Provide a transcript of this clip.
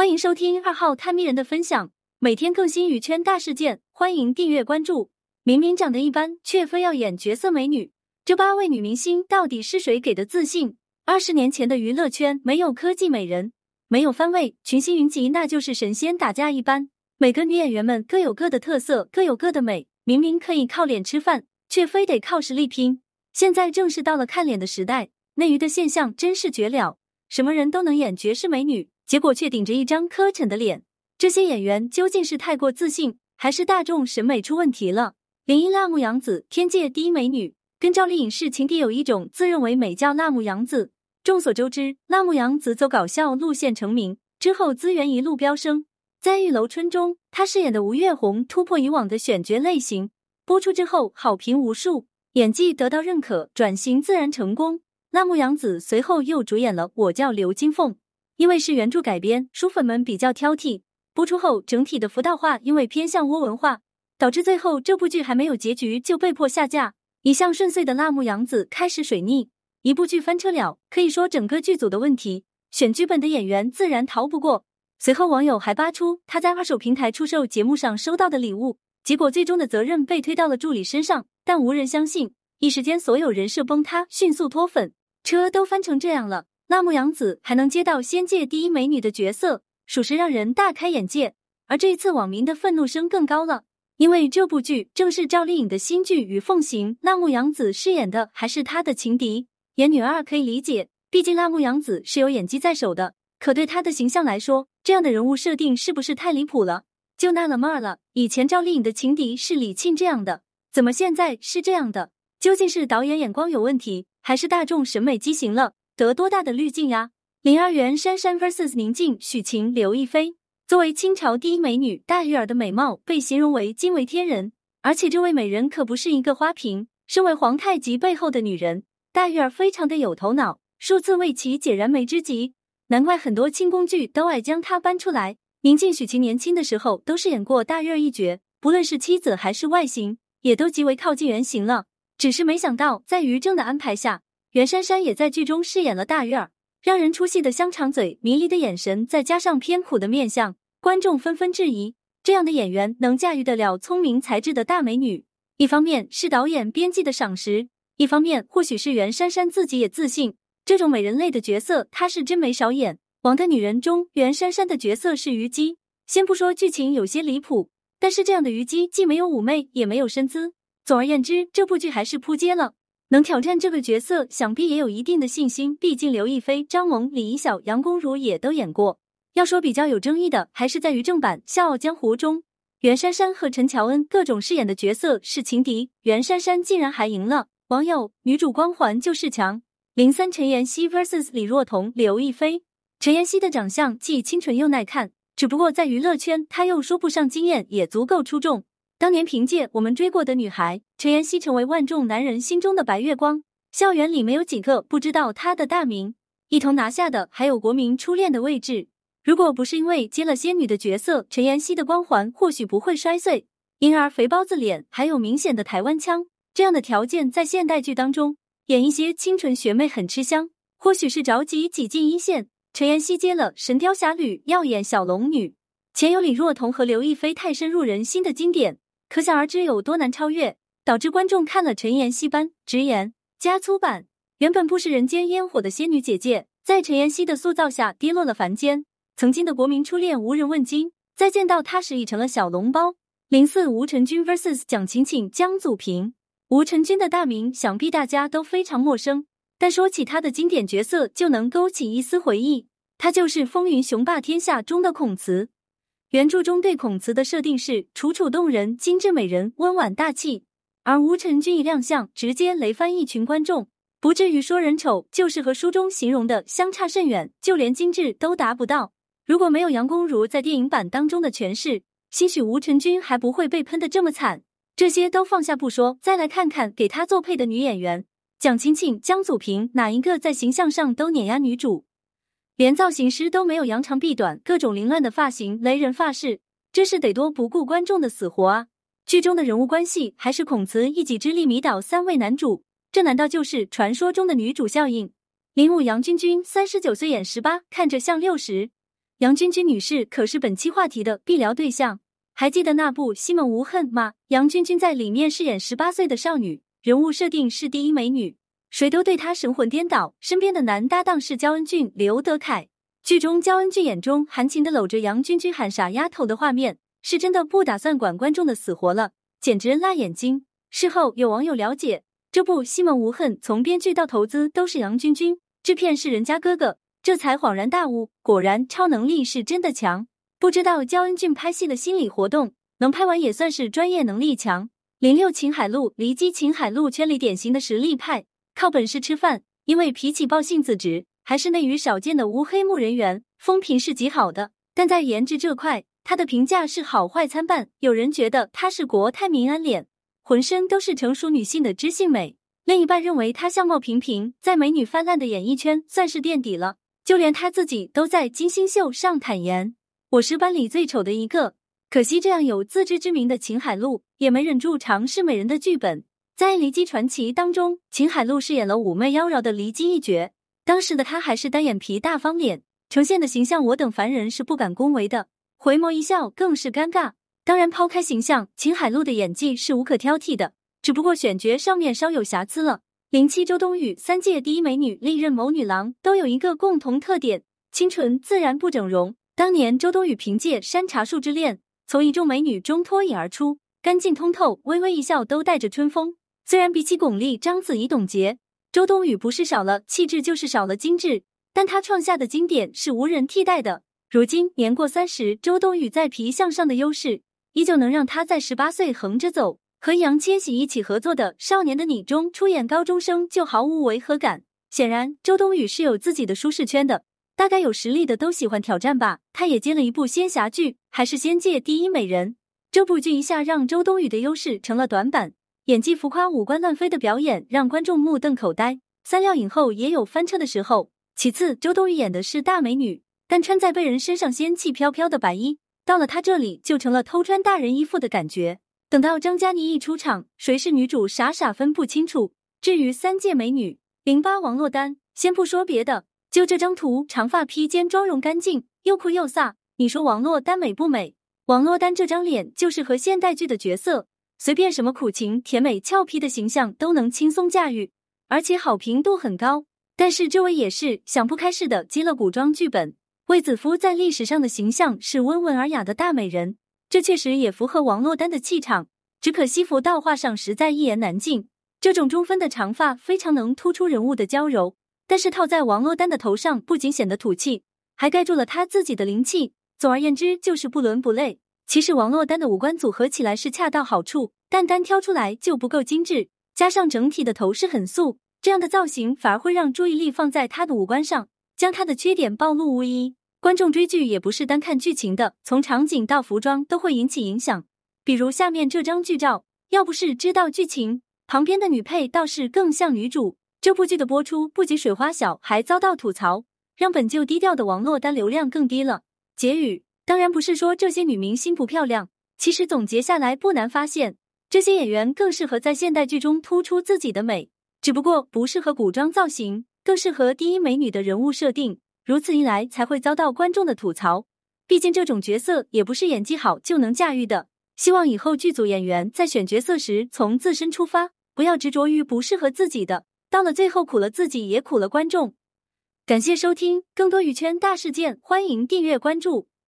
欢迎收听二号探秘人的分享，每天更新娱圈大事件，欢迎订阅关注。明明长得一般，却非要演绝色美女，这八位女明星到底是谁给的自信？二十年前的娱乐圈没有科技美人，没有番位，群星云集，那就是神仙打架一般。每个女演员们各有各的特色，各有各的美。明明可以靠脸吃饭，却非得靠实力拼。现在正是到了看脸的时代，内娱的现象真是绝了，什么人都能演绝世美女。结果却顶着一张磕碜的脸，这些演员究竟是太过自信，还是大众审美出问题了？林一辣目洋子，天界第一美女，跟赵丽颖是情敌，有一种自认为美叫辣目洋子。众所周知，辣目洋子走搞笑路线成名，之后资源一路飙升。在《玉楼春》中，她饰演的吴月红突破以往的选角类型，播出之后好评无数，演技得到认可，转型自然成功。辣目洋子随后又主演了《我叫刘金凤》。因为是原著改编，书粉们比较挑剔。播出后，整体的服道化因为偏向窝文化，导致最后这部剧还没有结局就被迫下架。一向顺遂的辣目洋子开始水逆，一部剧翻车了，可以说整个剧组的问题。选剧本的演员自然逃不过。随后网友还扒出他在二手平台出售节目上收到的礼物，结果最终的责任被推到了助理身上，但无人相信。一时间所有人设崩塌，迅速脱粉，车都翻成这样了。辣目洋子还能接到仙界第一美女的角色，属实让人大开眼界。而这一次网民的愤怒声更高了，因为这部剧正是赵丽颖的新剧《与凤行》，辣目洋子饰演的还是她的情敌。演女二可以理解，毕竟辣目洋子是有演技在手的。可对她的形象来说，这样的人物设定是不是太离谱了？就纳了闷儿了。以前赵丽颖的情敌是李沁这样的，怎么现在是这样的？究竟是导演眼光有问题，还是大众审美畸形了？得多大的滤镜呀！零二元珊珊 vs 宁静、许晴、刘亦菲，作为清朝第一美女，大玉儿的美貌被形容为惊为天人。而且这位美人可不是一个花瓶，身为皇太极背后的女人，大玉儿非常的有头脑，数次为其解燃眉之急。难怪很多清宫剧都爱将她搬出来。宁静、许晴年轻的时候都饰演过大玉儿一角，不论是妻子还是外形，也都极为靠近原型了。只是没想到，在于正的安排下。袁姗姗也在剧中饰演了大玉儿，让人出戏的香肠嘴、迷离的眼神，再加上偏苦的面相，观众纷纷质疑：这样的演员能驾驭得了聪明才智的大美女？一方面是导演编辑的赏识，一方面或许是袁姗姗自己也自信，这种美人类的角色她是真没少演。《王的女人》中，袁姗姗的角色是虞姬。先不说剧情有些离谱，但是这样的虞姬既没有妩媚，也没有身姿。总而言之，这部剧还是扑街了。能挑战这个角色，想必也有一定的信心。毕竟刘亦菲、张萌、李一晓、杨恭如也都演过。要说比较有争议的，还是在于正版《笑傲江湖》中，袁姗姗和陈乔恩各种饰演的角色是情敌，袁姗姗竟然还赢了。网友：女主光环就是强。零三陈妍希 vs 李若彤、刘亦菲。陈妍希的长相既清纯又耐看，只不过在娱乐圈，她又说不上惊艳，也足够出众。当年凭借我们追过的女孩，陈妍希成为万众男人心中的白月光，校园里没有几个不知道她的大名。一同拿下的还有国民初恋的位置。如果不是因为接了仙女的角色，陈妍希的光环或许不会摔碎。因而肥包子脸还有明显的台湾腔，这样的条件在现代剧当中演一些清纯学妹很吃香。或许是着急挤进一线，陈妍希接了《神雕侠侣》要演小龙女。前有李若彤和刘亦菲太深入人心的经典。可想而知有多难超越，导致观众看了陈妍希般直言加粗版。原本不食人间烟火的仙女姐姐，在陈妍希的塑造下跌落了凡间。曾经的国民初恋无人问津，再见到她时已成了小笼包。零四吴承君 vs 蒋勤勤江祖平，吴承君的大名想必大家都非常陌生，但说起他的经典角色，就能勾起一丝回忆。他就是《风云雄霸天下》中的孔慈。原著中对孔慈的设定是楚楚动人、精致美人、温婉大气，而吴承君一亮相，直接雷翻一群观众。不至于说人丑，就是和书中形容的相差甚远，就连精致都达不到。如果没有杨恭如在电影版当中的诠释，兴许吴承君还不会被喷的这么惨。这些都放下不说，再来看看给他做配的女演员：蒋勤勤、江祖平，哪一个在形象上都碾压女主？连造型师都没有扬长避短，各种凌乱的发型、雷人发饰，真是得多不顾观众的死活啊！剧中的人物关系还是孔慈一己之力迷倒三位男主，这难道就是传说中的女主效应？零五杨君君三十九岁演十八，看着像六十。杨君君女士可是本期话题的必聊对象。还记得那部《西门无恨》吗？杨君君在里面饰演十八岁的少女，人物设定是第一美女，谁都对他神魂颠倒。身边的男搭档是焦恩俊、刘德凯。剧中焦恩俊眼中含情的搂着杨君君喊“傻丫头”的画面，是真的不打算管观众的死活了，简直辣眼睛。事后有网友了解，这部《西门无恨》从编剧到投资都是杨君君，制片是人家哥哥。这才恍然大悟，果然超能力是真的强。不知道焦恩俊拍戏的心理活动，能拍完也算是专业能力强。零六秦海璐，离机秦海璐圈里典型的实力派，靠本事吃饭。因为脾气暴、性子直，还是内娱少见的乌黑幕人员，风评是极好的。但在颜值这块，他的评价是好坏参半。有人觉得他是国泰民安脸，浑身都是成熟女性的知性美；另一半认为他相貌平平，在美女泛滥的演艺圈算是垫底了。就连他自己都在金星秀上坦言：“我是班里最丑的一个。”可惜这样有自知之明的秦海璐也没忍住尝试美人的剧本。在《离姬传奇》当中，秦海璐饰演了妩媚妖娆的离姬一角。当时的她还是单眼皮大方脸，呈现的形象我等凡人是不敢恭维的。回眸一笑更是尴尬。当然，抛开形象，秦海璐的演技是无可挑剔的，只不过选角上面稍有瑕疵了。零七周冬雨，三届第一美女，历任某女郎，都有一个共同特点：清纯自然，不整容。当年周冬雨凭借《山茶树之恋》从一众美女中脱颖而出，干净通透，微微一笑都带着春风。虽然比起巩俐、章子怡、董洁，周冬雨不是少了气质，就是少了精致，但她创下的经典是无人替代的。如今年过三十，周冬雨在皮相上的优势，依旧能让她在十八岁横着走。和易烊千玺一起合作的《少年的你》中出演高中生就毫无违和感。显然，周冬雨是有自己的舒适圈的。大概有实力的都喜欢挑战吧。她也接了一部仙侠剧，还是仙界第一美人。这部剧一下让周冬雨的优势成了短板，演技浮夸、五官乱飞的表演让观众目瞪口呆。三料影后也有翻车的时候。其次，周冬雨演的是大美女，但穿在被人身上仙气飘飘的白衣，到了她这里就成了偷穿大人衣服的感觉。等到张嘉倪一出场，谁是女主傻傻分不清楚。至于三届美女零八王珞丹，先不说别的，就这张图，长发披肩，妆容干净，又酷又飒。你说王珞丹美不美？王珞丹这张脸就是和现代剧的角色，随便什么苦情、甜美、俏皮的形象都能轻松驾驭，而且好评度很高。但是这位也是想不开似的接了古装剧本。卫子夫在历史上的形象是温文尔雅的大美人。这确实也符合王珞丹的气场，只可惜服道画上实在一言难尽。这种中分的长发非常能突出人物的娇柔，但是套在王珞丹的头上不仅显得土气，还盖住了她自己的灵气。总而言之，就是不伦不类。其实王珞丹的五官组合起来是恰到好处，但单挑出来就不够精致。加上整体的头饰很素，这样的造型反而会让注意力放在她的五官上，将她的缺点暴露无遗。观众追剧也不是单看剧情的，从场景到服装都会引起影响。比如下面这张剧照，要不是知道剧情，旁边的女配倒是更像女主。这部剧的播出不仅水花小，还遭到吐槽，让本就低调的王珞丹流量更低了。结语当然不是说这些女明星不漂亮，其实总结下来不难发现，这些演员更适合在现代剧中突出自己的美，只不过不适合古装造型，更适合第一美女的人物设定。如此一来，才会遭到观众的吐槽。毕竟这种角色也不是演技好就能驾驭的。希望以后剧组演员在选角色时，从自身出发，不要执着于不适合自己的，到了最后苦了自己，也苦了观众。感谢收听，更多娱圈大事件，欢迎订阅关注。